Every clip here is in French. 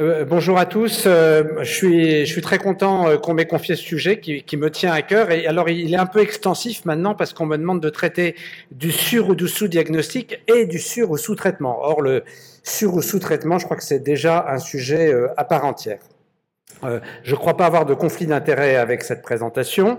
Euh, bonjour à tous. Euh, je, suis, très content euh, qu'on m'ait confié ce sujet qui, qui, me tient à cœur. Et alors, il est un peu extensif maintenant parce qu'on me demande de traiter du sur ou du sous-diagnostic et du sur ou sous-traitement. Or, le sur ou sous-traitement, je crois que c'est déjà un sujet à part entière. je ne crois pas avoir de conflit d'intérêt avec cette présentation.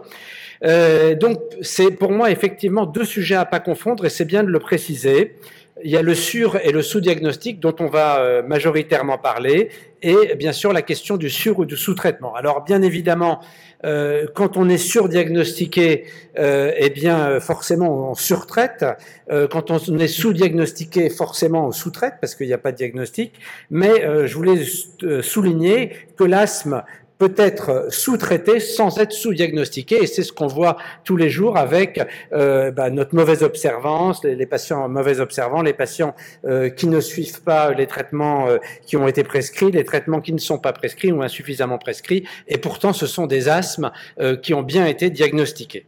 donc, c'est pour moi effectivement deux sujets à pas confondre et c'est bien de le préciser il y a le sur et le sous-diagnostic dont on va euh, majoritairement parler, et bien sûr la question du sur ou du sous-traitement. Alors bien évidemment, euh, quand on est surdiagnostiqué, euh, eh bien forcément on surtraite. Euh, quand on est sous-diagnostiqué, forcément on sous-traite parce qu'il n'y a pas de diagnostic. Mais je voulais souligner que l'asthme peut être sous-traité sans être sous-diagnostiqué. Et c'est ce qu'on voit tous les jours avec euh, bah, notre mauvaise observance, les, patients mauvais observants, les patients euh, qui ne suivent pas les traitements euh, qui ont été prescrits, les traitements qui ne sont pas prescrits ou insuffisamment prescrits. Et pourtant, ce sont des asthmes qui ont bien été diagnostiqués.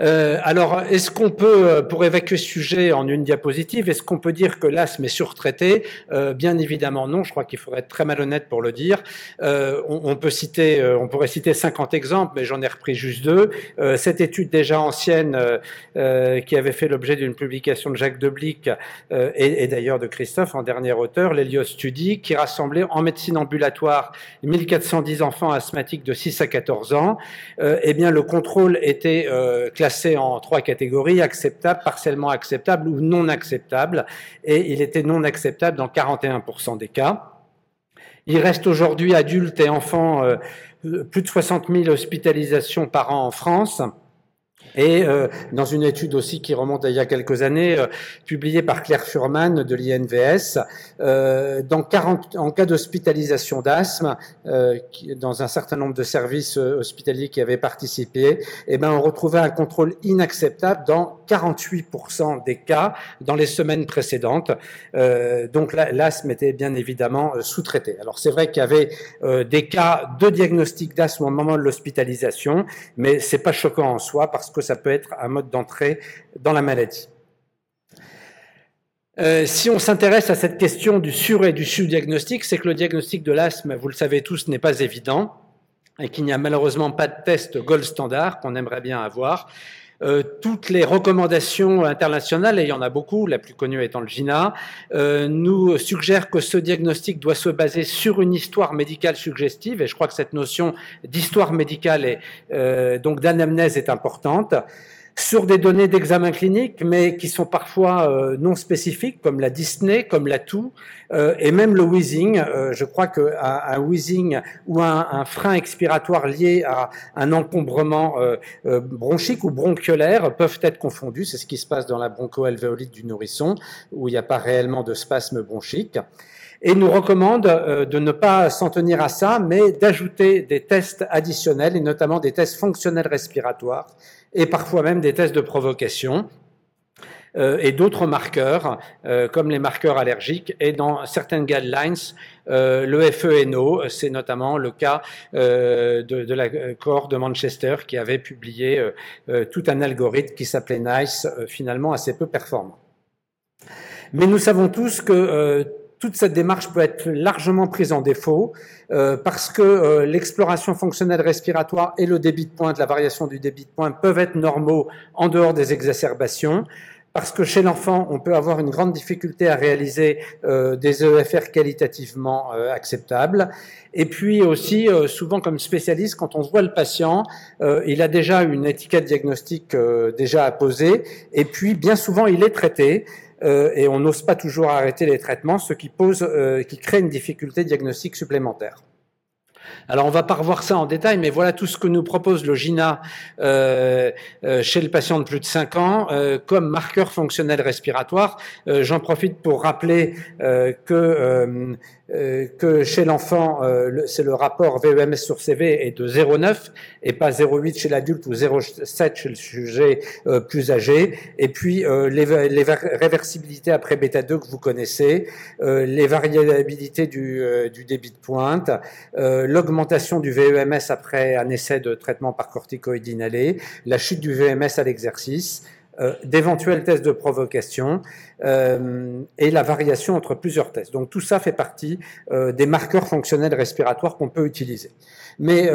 Euh, alors, est-ce qu'on peut, euh, pour évacuer ce sujet en une diapositive, est-ce qu'on peut dire que l'asthme est surtraité? Euh, Bien évidemment non, je crois qu'il faudrait être très malhonnête pour le dire. On, peut citer, on pourrait citer 50 exemples, mais j'en ai repris juste deux. cette étude déjà ancienne, qui avait fait l'objet d'une publication de Jacques Deblic et, et d'ailleurs de Christophe en dernier auteur, l'Helios Study, qui rassemblait en médecine ambulatoire 1410 enfants asthmatiques de 6 à 14 ans. eh bien, le contrôle était classé en trois catégories, acceptable, partiellement acceptable ou non acceptable, et il était non acceptable dans 41% des cas. Il reste aujourd'hui adultes et enfants euh, plus de 60 000 hospitalisations par an en France. Et euh, dans une étude aussi qui remonte à il y a quelques années, euh, publiée par Claire Furman de l'INVS, euh, dans 40, en cas d'hospitalisation d'asthme, euh, dans un certain nombre de services euh, hospitaliers qui avaient participé, eh ben, on retrouvait un contrôle inacceptable dans 48% des cas dans les semaines précédentes. donc l'asthme était bien évidemment sous-traité. Alors c'est vrai qu'il y avait des cas de diagnostic d'asthme au moment de l'hospitalisation, mais c'est pas choquant en soi parce que ça peut être un mode d'entrée dans la maladie. Euh, si on s'intéresse à cette question du sur et du sous-diagnostic, c'est que le diagnostic de l'asthme, vous le savez tous, n'est pas évident et qu'il n'y a malheureusement pas de test gold standard qu'on aimerait bien avoir. Euh, toutes les recommandations internationales, et il y en a beaucoup, la plus connue étant le GINA, euh, nous suggèrent que ce diagnostic doit se baser sur une histoire médicale suggestive, et je crois que cette notion d'histoire médicale et euh, donc d'anamnèse est importante sur des données d'examen clinique, mais qui sont parfois euh, non spécifiques, comme la Disney, comme la toux, euh, et même le wheezing. Euh, je crois qu'un un wheezing ou un, un, frein expiratoire lié à un encombrement bronchique ou bronchiolaire peuvent être confondus. C'est ce qui se passe dans la bronchoalvéolite du nourrisson, où il n'y a pas réellement de spasme bronchique et nous recommande de ne pas s'en tenir à ça, mais d'ajouter des tests additionnels, et notamment des tests fonctionnels respiratoires, et parfois même des tests de provocation euh, et d'autres marqueurs, euh, comme les marqueurs allergiques. Et dans certaines guidelines, euh, le FENO, c'est notamment le cas euh, de, de, la corps de Manchester qui avait publié euh, tout un algorithme qui s'appelait NICE, finalement assez peu performant. Mais nous savons tous que toute cette démarche peut être largement prise en défaut euh, parce que euh, l'exploration fonctionnelle respiratoire et le débit de pointe, la variation du débit de pointe peuvent être normaux en dehors des exacerbations. Parce que chez l'enfant, on peut avoir une grande difficulté à réaliser euh, des EFR qualitativement acceptables. Et puis aussi, souvent comme spécialiste, quand on voit le patient, il a déjà une étiquette diagnostique déjà à poser, et puis bien souvent il est traité. Euh, et on n'ose pas toujours arrêter les traitements, ce qui pose, euh, qui crée une difficulté diagnostique supplémentaire. Alors on va pas revoir ça en détail, mais voilà tout ce que nous propose le GINA euh, chez le patient de plus de 5 ans comme marqueur fonctionnel respiratoire. J'en profite pour rappeler que euh, chez l'enfant, euh, c'est le rapport VEMS sur CV est de 0,9 et pas 0,8 chez l'adulte ou 0,7 chez le sujet euh, plus âgé. Et puis les, les, réversibilités après bêta 2 que vous connaissez, les variabilités du, du, débit de pointe, l'augmentation du VEMS après un essai de traitement par corticoïde inhalé, la chute du VMS à l'exercice, euh, d'éventuels tests de provocation euh, et la variation entre plusieurs tests. Donc tout ça fait partie euh, des marqueurs fonctionnels respiratoires qu'on peut utiliser. Mais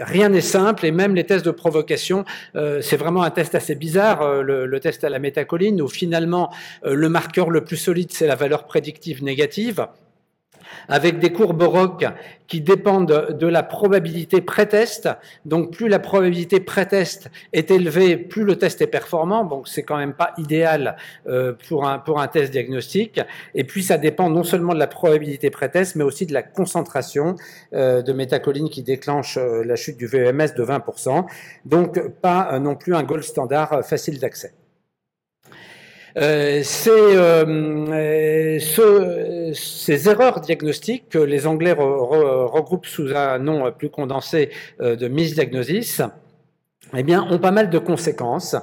rien n'est simple et même les tests de provocation, c'est vraiment un test assez bizarre, le, le, test à la métacoline, où finalement le marqueur le plus solide, c'est la valeur prédictive négative avec des courbes ROC qui dépendent de la probabilité pré-test. Donc plus la probabilité pré-test est élevée, plus le test est performant. Donc c'est quand même pas idéal euh, pour un pour un test diagnostique. Et puis ça dépend non seulement de la probabilité pré-test, mais aussi de la concentration euh, de métacoline qui déclenche euh, la chute du VMS de 20%. Donc pas non plus un gold standard facile d'accès. Euh, euh, ce, ces erreurs diagnostiques que les Anglais regroupent sous un nom plus condensé euh, de misdiagnosis, eh bien, ont pas mal de conséquences.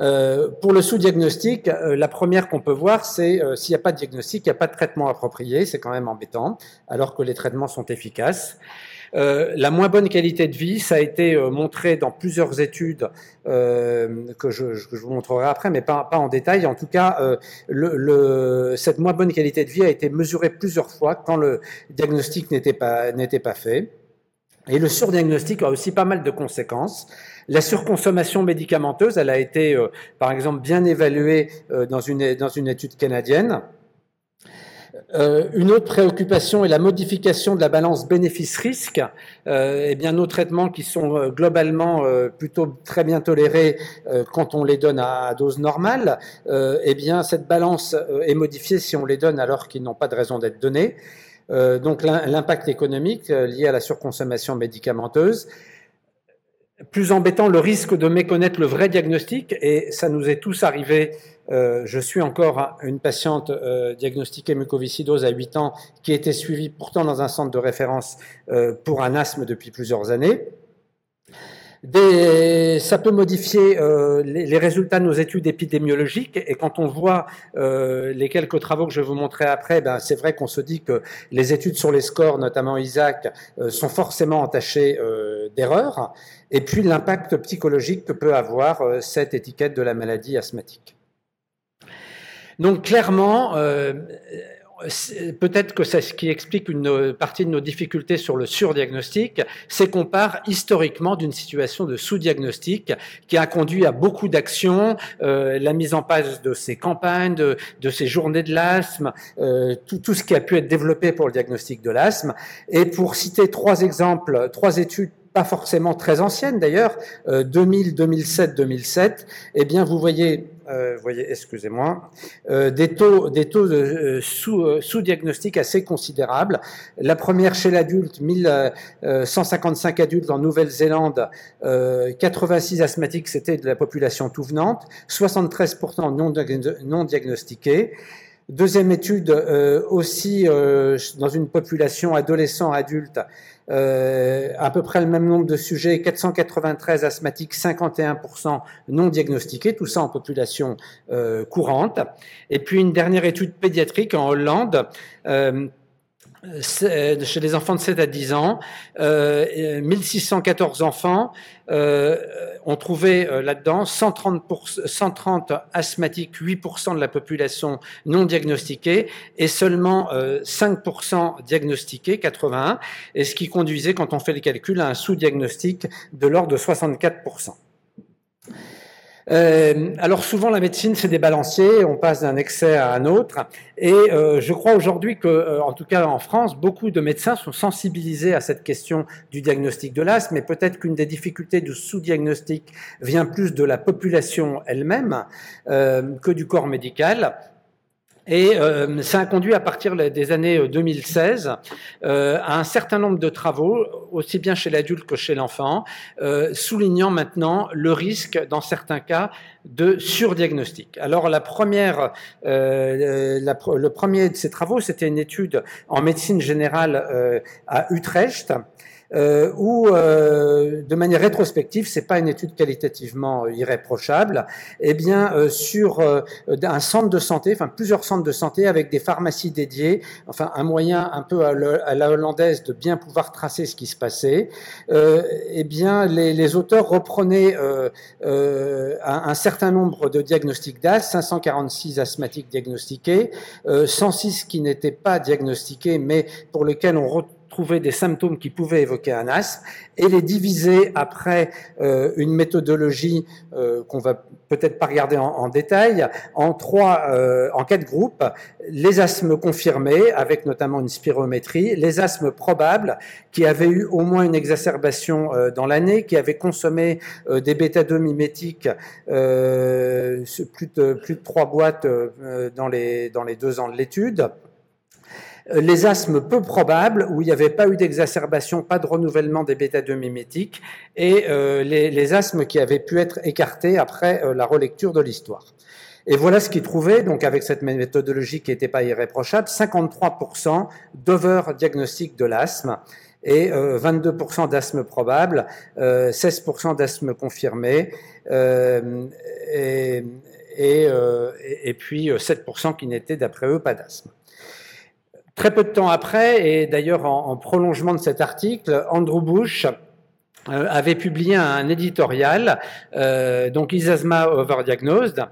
Euh, pour le sous-diagnostic, la première qu'on peut voir, c'est s'il n'y a pas de diagnostic, il n'y a pas de traitement approprié, c'est quand même embêtant, alors que les traitements sont efficaces. Euh, la moins bonne qualité de vie, ça a été euh, montré dans plusieurs études euh, que je, vous montrerai après, mais pas, en détail. En tout cas, cette moins bonne qualité de vie a été mesurée plusieurs fois quand le diagnostic n'était pas, fait. Et le surdiagnostic a aussi pas mal de conséquences. La surconsommation médicamenteuse, elle a été, par exemple, bien évaluée dans une étude canadienne. Euh, une autre préoccupation est la modification de la balance bénéfice-risque. Euh, eh bien, nos traitements qui sont euh, globalement euh, plutôt très bien tolérés quand on les donne à, dose normale, eh bien, cette balance est modifiée si on les donne alors qu'ils n'ont pas de raison d'être donnés. donc, l'impact économique lié à la surconsommation médicamenteuse plus embêtant, le risque de méconnaître le vrai diagnostic, et ça nous est tous arrivé. Euh, je suis encore une patiente euh, diagnostiquée mucoviscidose à 8 ans qui était suivie pourtant dans un centre de référence euh, pour un asthme depuis plusieurs années. Des, ça peut modifier euh, les, résultats de nos études épidémiologiques et quand on voit euh, les quelques travaux que je vais vous montrer après, ben, c'est vrai qu'on se dit que les études sur les scores, notamment Isaac, euh, sont forcément entachées euh, d'erreurs et puis l'impact psychologique que peut avoir euh, cette étiquette de la maladie asthmatique. Donc clairement, peut-être que c'est ce qui explique une partie de nos difficultés sur le surdiagnostic, c'est qu'on part historiquement d'une situation de sous-diagnostic qui a conduit à beaucoup d'actions, euh, la mise en place de ces campagnes, de, de ces journées de l'asthme, euh, tout, tout, ce qui a pu être développé pour le diagnostic de l'asthme. Et pour citer trois exemples, trois études pas forcément très anciennes d'ailleurs, 2000, 2007, 2007, eh bien vous voyez euh, voyez, excusez-moi, euh, des taux, des taux de, euh, sous, sous-diagnostic assez considérables. La première chez l'adulte, 1155 adultes en Nouvelle-Zélande, 86 asthmatiques, c'était de la population tout venante, 73% non, non diagnostiqués. Deuxième étude, aussi dans une population adolescent-adulte, euh, à peu près le même nombre de sujets, 493 asthmatiques, 51% non diagnostiqués, tout ça en population euh, courante. Et puis une dernière étude pédiatrique en Hollande. Euh, euh, chez les enfants de 7 à 10 ans, euh, 1614 enfants euh, ont trouvé euh, là-dedans 130, 130 asthmatiques, 8% de la population non diagnostiquée et seulement 5% diagnostiqués, 81, et ce qui conduisait, quand on fait le calcul, à un sous-diagnostic de l'ordre de 64%. Euh, alors souvent la médecine c'est des balanciers, on passe d'un excès à un autre, et euh, je crois aujourd'hui que, euh, en tout cas en France, beaucoup de médecins sont sensibilisés à cette question du diagnostic de l'asthme, mais peut-être qu'une des difficultés du sous-diagnostic vient plus de la population elle-même que du corps médical. Et euh, ça a conduit à partir des années 2016 euh, euh, à un certain nombre de travaux, aussi bien chez l'adulte que chez l'enfant, euh, soulignant maintenant le risque, dans certains cas, de surdiagnostic. Alors la première, euh, la, le premier de ces travaux, c'était une étude en médecine générale à Utrecht, euh, où, euh, de manière rétrospective, c'est pas une étude qualitativement irréprochable, eh bien, euh, sur euh, un centre de santé, enfin plusieurs centres de santé avec des pharmacies dédiées, enfin un moyen un peu à, la hollandaise de bien pouvoir tracer ce qui se passait, eh bien, les, les, auteurs reprenaient un, un, certain nombre de diagnostics d'as, 546 asthmatiques diagnostiqués, 106 qui n'étaient pas diagnostiqués, mais pour lesquels on trouver des symptômes qui pouvaient évoquer un asthme et les diviser après euh, une méthodologie euh, qu'on va peut-être pas regarder en, détail en trois, euh, en quatre groupes. Les asthmes confirmés avec notamment une spirométrie, les asthmes probables qui avaient eu au moins une exacerbation dans l'année, qui avaient consommé des bêta-2 mimétiques plus de plus de trois boîtes dans les dans les deux ans de l'étude. euh, les asthmes peu probables, où il n'y avait pas eu d'exacerbation, pas de renouvellement des bêta-2 mimétiques, et euh, les, les, asthmes qui avaient pu être écartés après euh, la relecture de l'histoire. Et voilà ce qu'ils trouvaient, donc avec cette méthodologie qui n'était pas irréprochable, 53% d'over-diagnostic de l'asthme et 22% d'asthme probable, 16% d'asthme confirmé, et, et, et, puis 7% qui n'étaient d'après eux pas d'asthme. Très peu de temps après, et d'ailleurs en, prolongement de cet article, Andrew Bush avait publié un éditorial, euh, donc Isasma Overdiagnosed,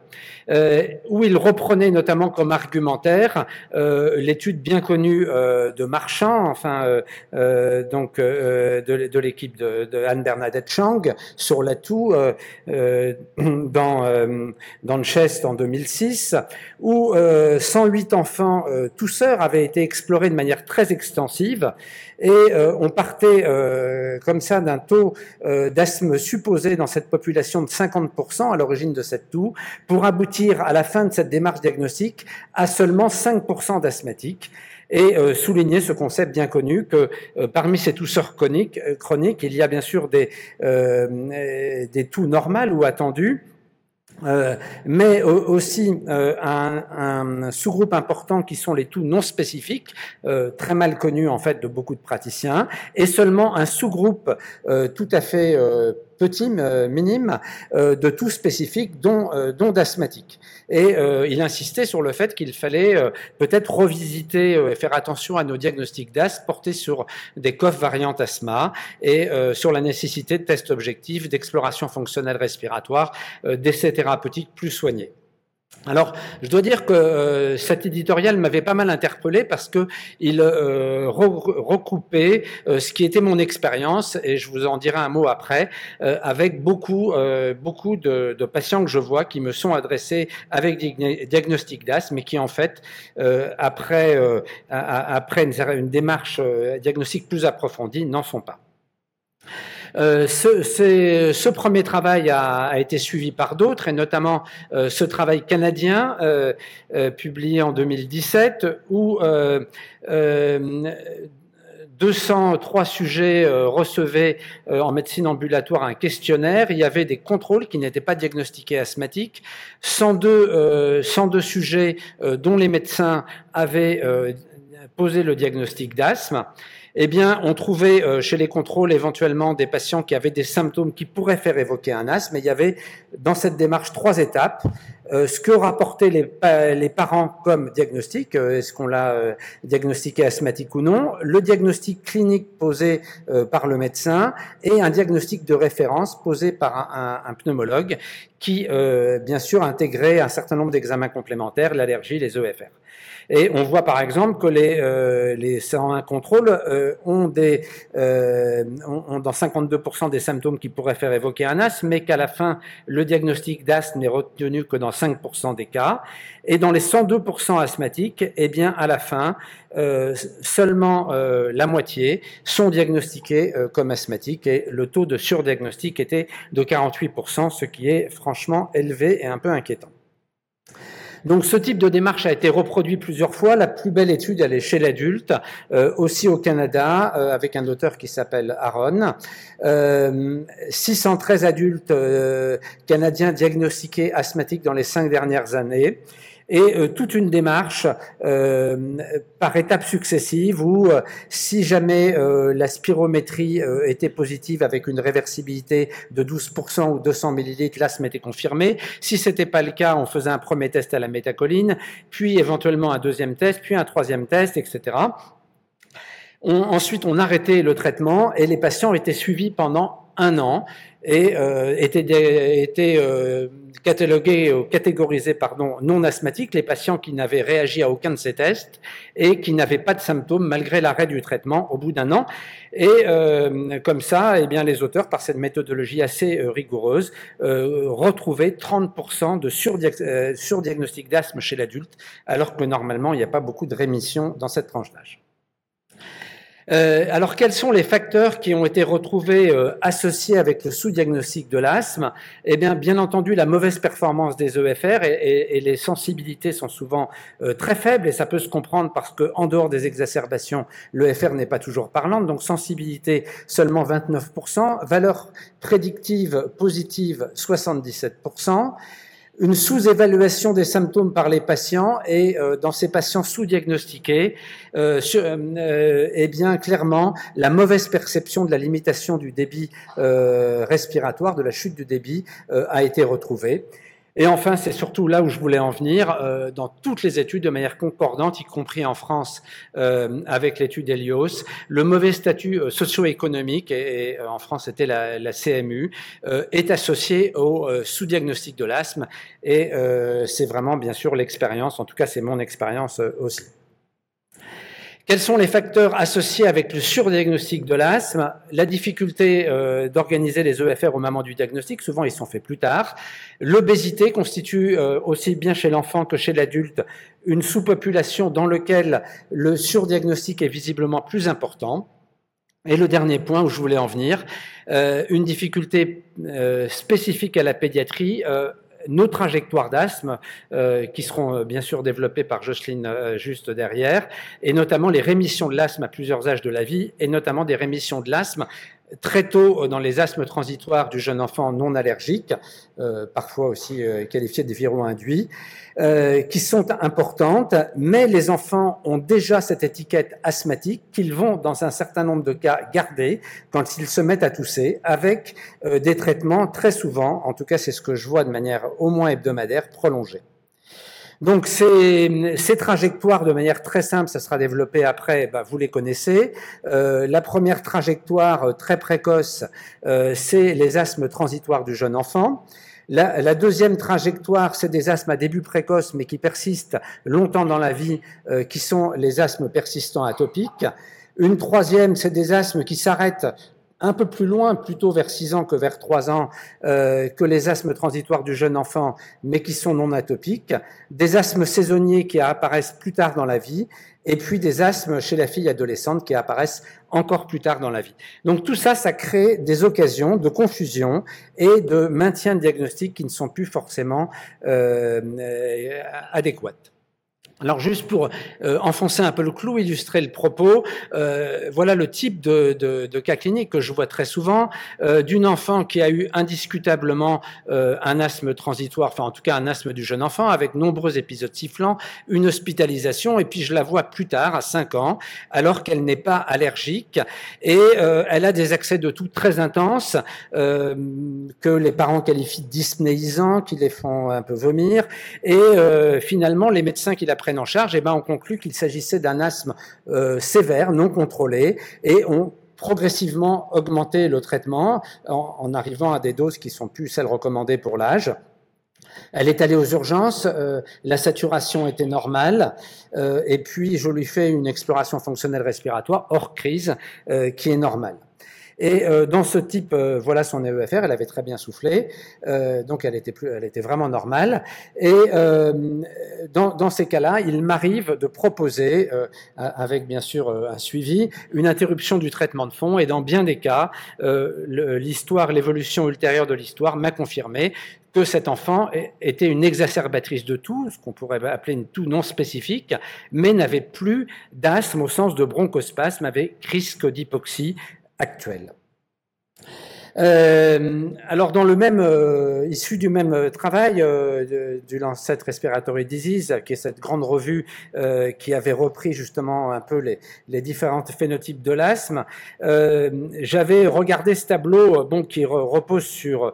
euh, où il reprenait notamment comme argumentaire euh, l'étude bien connue euh, de Marchand, enfin donc de, de l'équipe de, de, Anne Bernadette Chang sur l'atout dans dans le Chest en 2006, où 108 enfants tousseurs avaient été explorés de manière très extensive et on partait comme ça d'un taux d'asthme supposé dans cette population de 50% à l'origine de cette toux pour aboutir à la fin de cette démarche diagnostique à seulement 5% d'asthmatiques. Et euh, souligner ce concept bien connu que euh, parmi ces tousseurs chroniques, euh, chroniques, il y a bien sûr des, des toux normales ou attendues, euh, mais aussi euh, un, un sous-groupe important qui sont les toux non spécifiques, euh, très mal connus en fait de beaucoup de praticiens, et seulement un sous-groupe tout à fait petit, minime, de tout spécifiques, dont, dont d'asthmatiques. Et il insistait sur le fait qu'il fallait peut-être revisiter et faire attention à nos diagnostics d'asthme portés sur des coffres variantes asthma et sur la nécessité de tests objectifs, d'exploration fonctionnelle respiratoire, d'essais thérapeutiques plus soignés. Alors, je dois dire que euh, cet éditorial m'avait pas mal interpellé parce que il euh, recoupait euh, ce qui était mon expérience et je vous en dirai un mot après euh, avec beaucoup beaucoup de, de, patients que je vois qui me sont adressés avec des diagnostics d'asthme mais qui en fait après après une, une démarche diagnostique plus approfondie n'en font pas. Euh, ce, ce, premier travail a, a, été suivi par d'autres, et notamment euh, ce travail canadien euh, euh publié en 2017, où 203 sujets recevaient en médecine ambulatoire un questionnaire. Il y avait des contrôles qui n'étaient pas diagnostiqués asthmatiques. 102, 102 sujets dont les médecins avaient posé le diagnostic d'asthme eh bien, on trouvait euh, chez les contrôles éventuellement des patients qui avaient des symptômes qui pourraient faire évoquer un asthme. Et il y avait dans cette démarche trois étapes. Euh, ce que rapportaient les, parents comme diagnostic, euh, est-ce qu'on l'a diagnostiqué asthmatique ou non, le diagnostic clinique posé par le médecin et un diagnostic de référence posé par un, un, un pneumologue qui, bien sûr, intégrait un certain nombre d'examens complémentaires, l'allergie, les EFR. Et on voit par exemple que les, euh, les 101 contrôles euh, ont, des, euh, ont, dans 52% des symptômes qui pourraient faire évoquer un asthme, mais qu'à la fin, le diagnostic d'asthme n'est retenu que dans 5% des cas. Et dans les 102% asthmatiques, eh bien, à la fin, euh, seulement euh, la moitié sont diagnostiqués euh, comme asthmatiques et le taux de surdiagnostic était de 48%, ce qui est franchement élevé et un peu inquiétant. Donc ce type de démarche a été reproduit plusieurs fois. La plus belle étude, elle est chez l'adulte, euh, aussi au Canada, euh, avec un auteur qui s'appelle Aaron. Euh, 613 adultes euh, canadiens diagnostiqués asthmatiques dans les cinq dernières années. Et euh, toute une démarche euh, par étapes successives où euh, si jamais la spirométrie était positive avec une réversibilité de 12% ou 200 millilitres, l'asthme était confirmé. Si c'était pas le cas, on faisait un premier test à la métacoline, puis éventuellement un deuxième test, puis un troisième test, etc. ensuite, on arrêtait le traitement et les patients étaient suivis pendant un an et euh, étaient, euh, catalogués, ou catégorisés pardon, non asthmatiques, les patients qui n'avaient réagi à aucun de ces tests et qui n'avaient pas de symptômes malgré l'arrêt du traitement au bout d'un an. Et euh, comme ça, eh bien, les auteurs, par cette méthodologie assez euh, rigoureuse, euh, retrouvaient 30% de surdiagnostic d'asthme chez l'adulte, alors que normalement, il n'y a pas beaucoup de rémission dans cette tranche d'âge. Euh, alors, quels sont les facteurs qui ont été retrouvés euh, associés avec le sous-diagnostic de l'asthme? Eh bien, bien entendu, la mauvaise performance des EFR et, les sensibilités sont souvent euh, très faibles et ça peut se comprendre parce que en dehors des exacerbations, l'EFR n'est pas toujours parlante. Donc, sensibilité seulement 29%, valeur prédictive positive 77% une sous-évaluation des symptômes par les patients et euh, dans ces patients sous-diagnostiqués, euh, euh, eh bien clairement la mauvaise perception de la limitation du débit euh, respiratoire, de la chute du débit, a été retrouvée. Et enfin, c'est surtout là où je voulais en venir, euh, dans toutes les études de manière concordante, y compris en France euh, avec l'étude Helios, le mauvais statut euh, socio-économique, et, en France c'était la, la, CMU, est associé au sous-diagnostic de l'asthme, et c'est vraiment bien sûr l'expérience, en tout cas c'est mon expérience aussi. Quels sont les facteurs associés avec le surdiagnostic de l'asthme La difficulté euh, d'organiser les EFR au moment du diagnostic, souvent ils sont faits plus tard. L'obésité constitue euh, aussi bien chez l'enfant que chez l'adulte une sous-population dans laquelle le surdiagnostic est visiblement plus important. Et le dernier point où je voulais en venir, euh, une difficulté spécifique à la pédiatrie nos trajectoires d'asthme, euh, qui seront euh, bien sûr développées par Jocelyne euh, juste derrière, et notamment les rémissions de l'asthme à plusieurs âges de la vie, et notamment des rémissions de l'asthme très tôt dans les asthmes transitoires du jeune enfant non allergique, euh, parfois aussi euh, qualifiés des viraux induits, euh, qui sont importantes, mais les enfants ont déjà cette étiquette asthmatique qu'ils vont, dans un certain nombre de cas, garder quand ils se mettent à tousser, avec des traitements très souvent, en tout cas c'est ce que je vois de manière au moins hebdomadaire, prolongée. Donc ces, ces, trajectoires, de manière très simple, ça sera développé après, bah, vous les connaissez. Euh, la première trajectoire euh, très précoce, euh, c'est les asthmes transitoires du jeune enfant. La, la deuxième trajectoire, c'est des asthmes à début précoce, mais qui persistent longtemps dans la vie, euh, qui sont les asthmes persistants atopiques. Une troisième, c'est des asthmes qui s'arrêtent un peu plus loin, plutôt vers 6 ans que vers 3 ans, euh, que les asthmes transitoires du jeune enfant, mais qui sont non atopiques, des asthmes saisonniers qui apparaissent plus tard dans la vie, et puis des asthmes chez la fille adolescente qui apparaissent encore plus tard dans la vie. Donc tout ça, ça crée des occasions de confusion et de maintien de diagnostics qui ne sont plus forcément euh, euh adéquates. Alors juste pour euh, enfoncer un peu le clou, illustrer le propos, euh, voilà le type de, de, de, cas clinique que je vois très souvent euh, d'une enfant qui a eu indiscutablement euh, un asthme transitoire, enfin en tout cas un asthme du jeune enfant avec nombreux épisodes sifflants, une hospitalisation et puis je la vois plus tard à 5 ans alors qu'elle n'est pas allergique. Et euh, elle a des accès de tout très intenses que les parents qualifient dyspnéisants, qui les font un peu vomir. Et finalement les médecins qui la prennent en charge, eh ben on conclut qu'il s'agissait d'un asthme euh, sévère, non contrôlé, et on progressivement augmenté le traitement en, arrivant à des doses qui sont plus celles recommandées pour l'âge. Elle est allée aux urgences, euh, la saturation était normale, euh, et puis je lui fais une exploration fonctionnelle respiratoire hors crise qui est normale. Et euh, dans ce type, euh, voilà son EEFR, elle avait très bien soufflé, euh, donc elle était, plus, elle était vraiment normale. Et dans, dans, ces cas-là, il m'arrive de proposer, avec bien sûr un suivi, une interruption du traitement de fond. Et dans bien des cas, l'histoire, l'évolution ultérieure de l'histoire m'a confirmé que cet enfant était une exacerbatrice de tout, ce qu'on pourrait appeler une toux non spécifique, mais n'avait plus d'asthme au sens de bronchospasme avec risque d'hypoxie Euh, alors, dans le même, euh, issu du même travail euh, du Lancet Respiratory Disease, qui est cette grande revue qui avait repris justement un peu les, les différents phénotypes de l'asthme, j'avais regardé ce tableau, bon, qui repose sur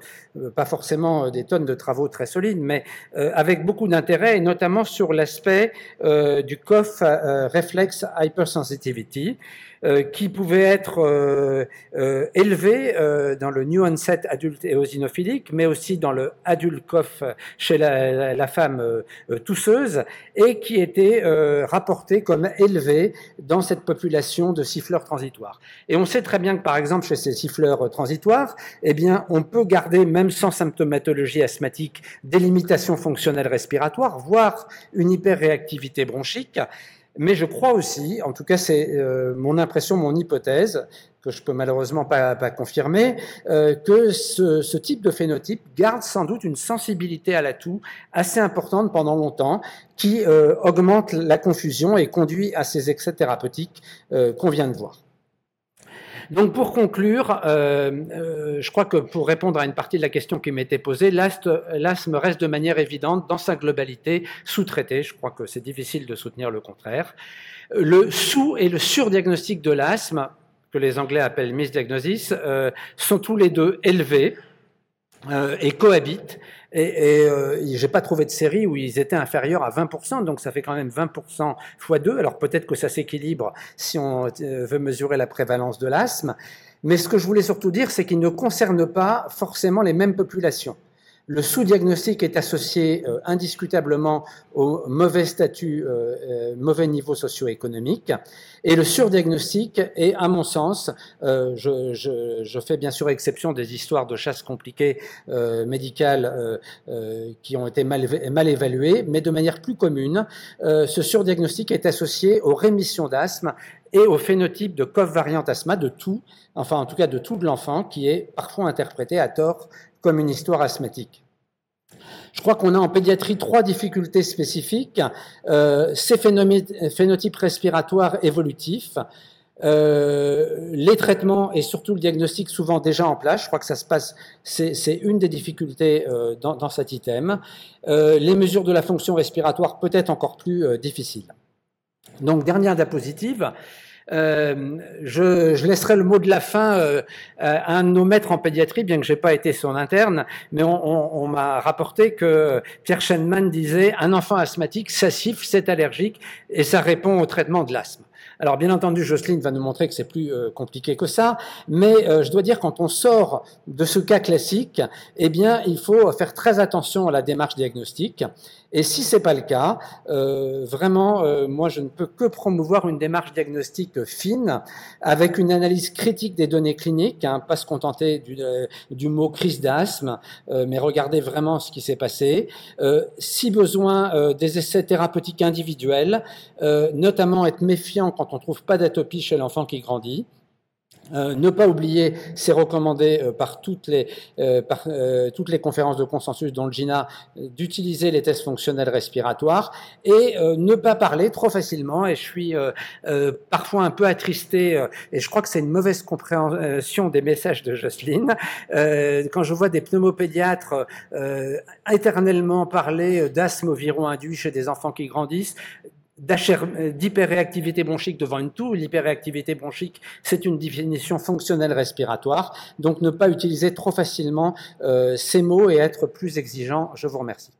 pas forcément des tonnes de travaux très solides, mais avec beaucoup d'intérêt, et notamment sur l'aspect du cough reflex hypersensitivity. Euh, qui pouvait être euh, euh, élevé dans le new onset adulte éosinophilique, mais aussi dans le adulte cough chez la, la, femme tousseuse, et qui était rapporté comme élevé dans cette population de siffleurs transitoires. Et on sait très bien que, par exemple, chez ces siffleurs transitoires, eh bien, on peut garder, même sans symptomatologie asthmatique, des limitations fonctionnelles respiratoires, voire une hyperréactivité bronchique. Mais je crois aussi, en tout cas c'est euh, mon impression, mon hypothèse, que je peux malheureusement pas, confirmer, euh, que ce, type de phénotype garde sans doute une sensibilité à l'atout assez importante pendant longtemps, qui euh, augmente la confusion et conduit à ces excès thérapeutiques qu'on vient de voir. Donc pour conclure, euh, euh, je crois que pour répondre à une partie de la question qui m'était posée, l'asthme reste de manière évidente dans sa globalité sous-traité. Je crois que c'est difficile de soutenir le contraire. Le sous- et le surdiagnostic de l'asthme, que les Anglais appellent misdiagnosis, euh, sont tous les deux élevés euh, et cohabitent. Et, et euh, j'ai pas trouvé de série où ils étaient inférieurs à 20%, donc ça fait quand même 20% fois 2. Alors peut-être que ça s'équilibre si on euh, veut mesurer la prévalence de l'asthme. Mais ce que je voulais surtout dire, c'est qu'il ne concerne pas forcément les mêmes populations. Le sous-diagnostic est associé euh, indiscutablement au mauvais statut, euh, euh, mauvais niveau socio-économique, et le surdiagnostic est, à mon sens, euh, je, fais bien sûr exception des histoires de chasse compliquées médicales qui ont été mal, évaluées, mais de manière plus commune, ce surdiagnostic est associé aux rémissions d'asthme et au phénotype de cough variant asthma de tout, enfin en tout cas de tout de l'enfant, qui est parfois interprété à tort comme une histoire asthmatique. Je crois qu'on a en pédiatrie trois difficultés spécifiques. Euh, ces phénotypes respiratoires évolutifs, euh, les traitements et surtout le diagnostic souvent déjà en place. Je crois que ça se passe, c'est une des difficultés euh, dans, dans, cet item. Euh, les mesures de la fonction respiratoire peut-être encore plus euh, difficiles. Donc dernière diapositive. Euh, je, je, laisserai le mot de la fin euh, à un de nos maîtres en pédiatrie, bien que j'ai pas été son interne, mais on, on, on m'a rapporté que Pierre Schenman disait un enfant asthmatique, ça siffle, c'est allergique, et ça répond au traitement de l'asthme. Alors bien entendu, Jocelyne va nous montrer que c'est plus euh, compliqué que ça, mais euh, je dois dire quand on sort de ce cas classique, eh bien il faut faire très attention à la démarche diagnostique. Et si c'est pas le cas, euh, vraiment, euh, moi je ne peux que promouvoir une démarche diagnostique fine, avec une analyse critique des données cliniques, hein, pas se contenter du, euh, mot crise d'asthme, mais regarder vraiment ce qui s'est passé. si besoin, des essais thérapeutiques individuels, notamment être méfiant quand on trouve pas d'atopie chez l'enfant qui grandit. Euh, ne pas oublier, c'est recommandé euh, par, toutes les, euh, par euh, toutes les conférences de consensus dont le GINA, euh, d'utiliser les tests fonctionnels respiratoires et ne pas parler trop facilement. Et je suis parfois un peu attristé, et je crois que c'est une mauvaise compréhension des messages de Jocelyne, quand je vois des pneumopédiatres éternellement parler d'asthme au viron induit chez des enfants qui grandissent, d'hyperréactivité bronchique devant une toux. L'hyperréactivité bronchique, c'est une définition fonctionnelle respiratoire. Donc ne pas utiliser trop facilement euh, ces mots et être plus exigeant. Je vous remercie.